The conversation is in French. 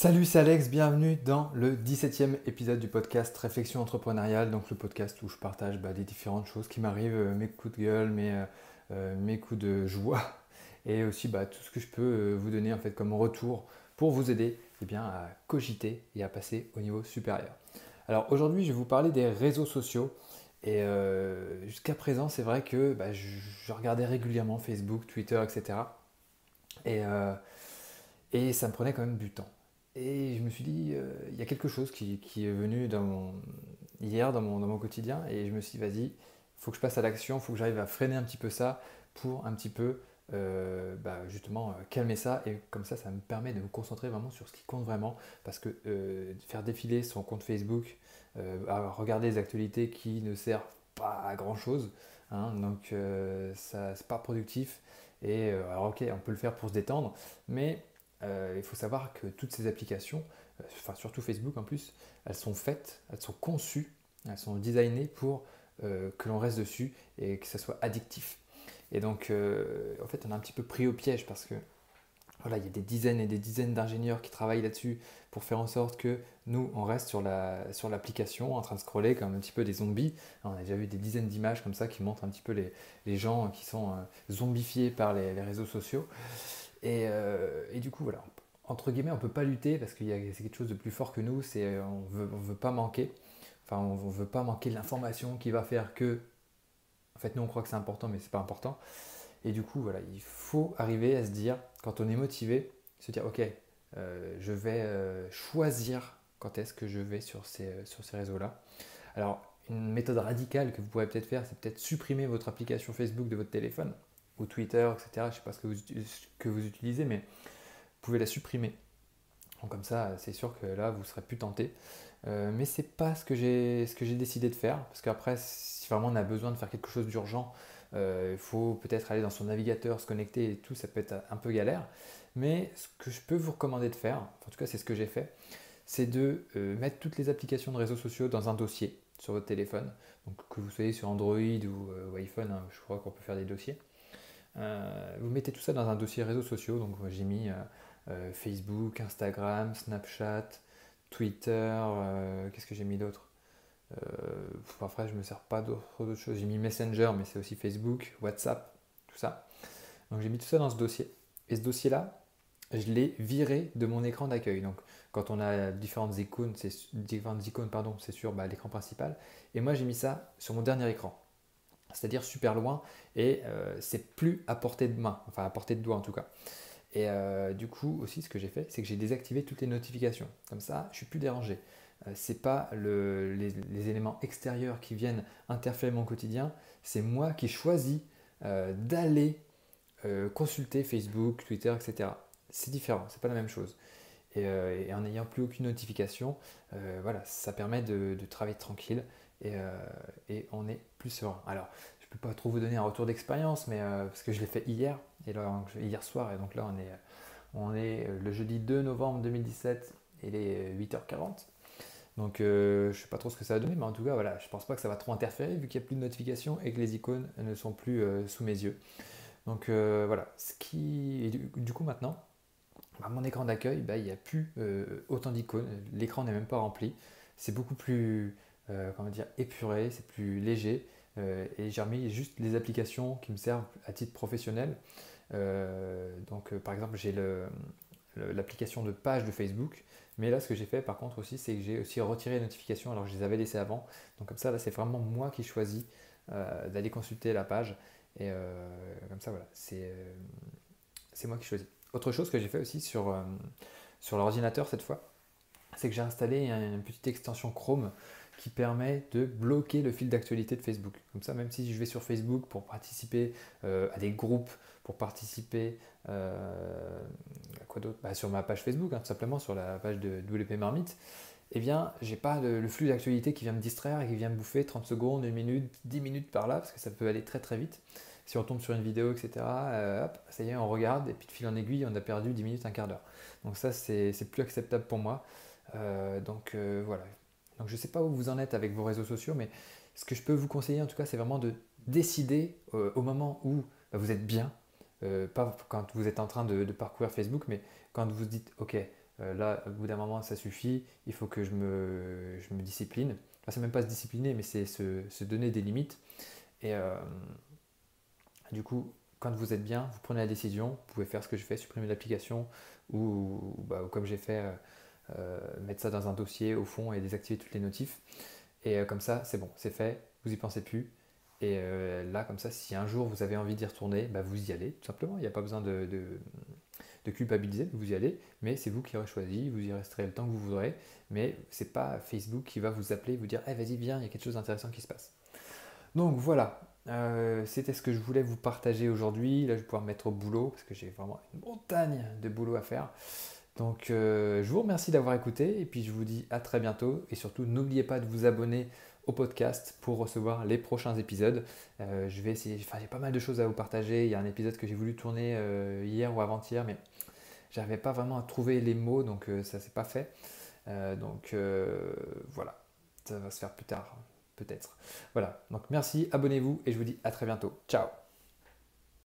Salut, c'est Alex, bienvenue dans le 17e épisode du podcast Réflexion entrepreneuriale, donc le podcast où je partage bah, des différentes choses qui m'arrivent, euh, mes coups de gueule, mes, euh, euh, mes coups de joie et aussi bah, tout ce que je peux vous donner en fait comme retour pour vous aider eh bien, à cogiter et à passer au niveau supérieur. Alors aujourd'hui, je vais vous parler des réseaux sociaux. Et jusqu'à présent, c'est vrai que bah, je, regardais régulièrement Facebook, Twitter, etc. Et, et ça me prenait quand même du temps. Et je me suis dit, euh, il y a quelque chose qui, est venu hier dans mon, quotidien. Et je me suis dit, vas-y, faut que je passe à l'action, faut que j'arrive à freiner un petit peu ça pour un petit peu euh, bah, justement euh, calmer ça. Et comme ça, ça me permet de me concentrer vraiment sur ce qui compte vraiment. Parce que faire défiler son compte Facebook, regarder des actualités qui ne servent pas à grand chose, hein, donc ça c'est pas productif. Et alors ok, on peut le faire pour se détendre, mais euh, il faut savoir que toutes ces applications, euh, enfin surtout Facebook en plus, elles sont faites, elles sont conçues, elles sont designées pour euh, que l'on reste dessus et que ça soit addictif. Et donc, en fait, on a un petit peu pris au piège parce que voilà, il y a des dizaines et des dizaines d'ingénieurs qui travaillent là-dessus pour faire en sorte que nous, on reste sur, la, sur l'application en train de scroller comme un petit peu des zombies. On a déjà vu des dizaines d'images comme ça qui montrent un petit peu les, gens qui sont zombifiés par les réseaux sociaux. Euh, et, du coup, voilà, entre guillemets, on ne peut pas lutter parce que c'est quelque chose de plus fort que nous, c'est euh, on veut, ne veut pas manquer. Enfin, on ne veut pas manquer l'information qui va faire que. En fait, nous, on croit que c'est important, mais c'est pas important. Et du coup, voilà, il faut arriver à se dire, quand on est motivé, se dire, ok, euh, je vais choisir quand est-ce que je vais sur ces, sur ces réseaux-là. Alors, une méthode radicale que vous pourrez peut-être faire, c'est peut-être supprimer votre application Facebook de votre téléphone Twitter, etc. Je ne sais pas ce que, vous, utilisez, mais vous pouvez la supprimer. Comme ça, c'est sûr que là, vous ne serez plus tenté. Euh, mais ce n'est pas ce que j'ai décidé de faire, parce qu'après, si vraiment on a besoin de faire quelque chose d'urgent, euh, il faut peut-être aller dans son navigateur, se connecter et tout, ça peut être un peu galère. Mais ce que je peux vous recommander de faire, en tout cas c'est ce que j'ai fait, c'est de euh, mettre toutes les applications de réseaux sociaux dans un dossier sur votre téléphone. Donc que vous soyez sur Android ou, iPhone, hein, je crois qu'on peut faire des dossiers. Euh, vous mettez tout ça dans un dossier réseaux sociaux. Donc j'ai mis euh, euh, Facebook, Instagram, Snapchat, Twitter. Qu'est-ce que j'ai mis d'autre? Après, je ne me sers pas d'autres choses. J'ai mis Messenger, mais c'est aussi Facebook, WhatsApp, tout ça. Donc j'ai mis tout ça dans ce dossier. Et ce dossier-là, je l'ai viré de mon écran d'accueil. Donc, quand on a différentes icônes, c'est c'est sur bah, l'écran principal. Et moi, j'ai mis ça sur mon dernier écran c'est-à-dire super loin, et euh, c'est plus à portée de main, enfin à portée de doigt en tout cas. Et euh, du coup aussi ce que j'ai fait, c'est que j'ai désactivé toutes les notifications. Comme ça, je suis plus dérangé. Euh, c'est pas les, éléments extérieurs qui viennent interférer mon quotidien, c'est moi qui choisis d'aller consulter Facebook, Twitter, etc. C'est différent, c'est pas la même chose. Et, en n'ayant plus aucune notification, voilà, ça permet de travailler tranquille euh, et, on est plus serein. Alors, je ne peux pas trop vous donner un retour d'expérience, mais euh, parce que je l'ai fait hier, et hier soir, et donc là on est, le jeudi 2 novembre 2017, et il est 8h40. Donc euh, je ne sais pas trop ce que ça va donner, mais en tout cas, voilà, je ne pense pas que ça va trop interférer vu qu'il n'y a plus de notifications et que les icônes ne sont plus sous mes yeux. Donc voilà, ce qui. du, coup maintenant, mon écran d'accueil, bah, il n'y a plus autant d'icônes, l'écran n'est même pas rempli. C'est beaucoup plus euh, comment dire, épuré, c'est plus léger. Euh, et j'ai remis juste les applications qui me servent à titre professionnel. Euh, donc par exemple, j'ai l'application de page de Facebook. Mais là, ce que j'ai fait par contre aussi, c'est que j'ai aussi retiré les notifications alors que je les avais laissées avant. Donc comme ça, là, c'est vraiment moi qui choisis d'aller consulter la page. Et comme ça, voilà, c'est moi qui choisis. Autre chose que j'ai fait aussi sur, sur l'ordinateur cette fois, c'est que j'ai installé une petite extension Chrome qui permet de bloquer le fil d'actualité de Facebook. Comme ça, même si je vais sur Facebook pour participer euh, à des groupes, pour participer euh, à quoi d'autre? Bah, Sur ma page Facebook, hein, tout simplement, sur la page de WP Marmite, eh bien, j'ai pas le, flux d'actualité qui vient me distraire et qui vient me bouffer 30 secondes, 1 minute, 10 minutes par là, parce que ça peut aller très très vite. Si on tombe sur une vidéo, etc., euh, hop, ça y est, on regarde, et puis de fil en aiguille, on a perdu 10 minutes, un quart d'heure. Donc ça, c'est plus acceptable pour moi. donc voilà, donc je ne sais pas où vous en êtes avec vos réseaux sociaux, mais ce que je peux vous conseiller en tout cas, c'est vraiment de décider euh, au moment où bah, vous êtes bien, euh, pas quand vous êtes en train de, parcourir Facebook, mais quand vous dites, ok, là, au bout d'un moment, ça suffit, il faut que je me, discipline. Enfin, c'est même pas se discipliner, mais c'est se, donner des limites. Et du coup, quand vous êtes bien, vous prenez la décision, vous pouvez faire ce que je fais, supprimer l'application ou, bah, comme j'ai fait, mettre ça dans un dossier au fond et désactiver toutes les notifs. Et comme ça, c'est bon, c'est fait, vous y pensez plus. Et euh, là, comme ça, si un jour vous avez envie d'y retourner, bah, vous y allez, tout simplement. Il n'y a pas besoin de, culpabiliser, vous y allez, mais c'est vous qui aurez choisi, vous y resterez le temps que vous voudrez, mais c'est pas Facebook qui va vous appeler, vous dire hey, vas-y, viens, il y a quelque chose d'intéressant qui se passe. Donc voilà, euh, c'était ce que je voulais vous partager aujourd'hui. Là, je vais pouvoir me mettre au boulot parce que j'ai vraiment une montagne de boulot à faire. Donc, euh, je vous remercie d'avoir écouté et puis je vous dis à très bientôt. Et surtout, n'oubliez pas de vous abonner au podcast pour recevoir les prochains épisodes. Euh, je vais essayer, enfin, j'ai pas mal de choses à vous partager. Il y a un épisode que j'ai voulu tourner hier ou avant-hier, mais j'arrivais pas vraiment à trouver les mots, donc euh, ça s'est pas fait. donc voilà, ça va se faire plus tard, peut-être. Voilà, donc merci, abonnez-vous et je vous dis à très bientôt. Ciao